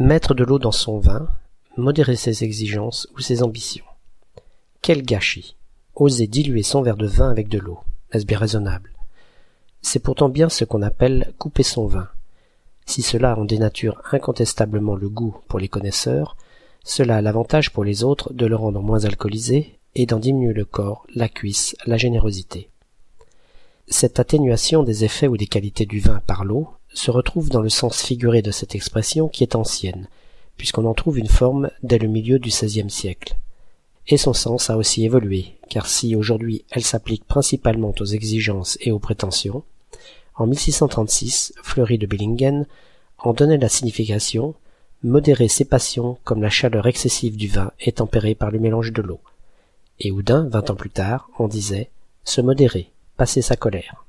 Mettre de l'eau dans son vin, modérer ses exigences ou ses ambitions. Quel gâchis Oser diluer son verre de vin avec de l'eau. Est-ce bien raisonnable? C'est pourtant bien ce qu'on appelle couper son vin. Si cela en dénature incontestablement le goût pour les connaisseurs, cela a l'avantage pour les autres de le rendre moins alcoolisé et d'en diminuer le corps, la cuisse, la générosité. Cette atténuation des effets ou des qualités du vin par l'eau se retrouve dans le sens figuré de cette expression qui est ancienne, puisqu'on en trouve une forme dès le milieu du XVIe siècle. Et son sens a aussi évolué, car si aujourd'hui elle s'applique principalement aux exigences et aux prétentions, en 1636, Fleury de Billingen en donnait la signification modérer ses passions comme la chaleur excessive du vin est tempérée par le mélange de l'eau. Et Houdin, vingt ans plus tard, en disait se modérer, passer sa colère.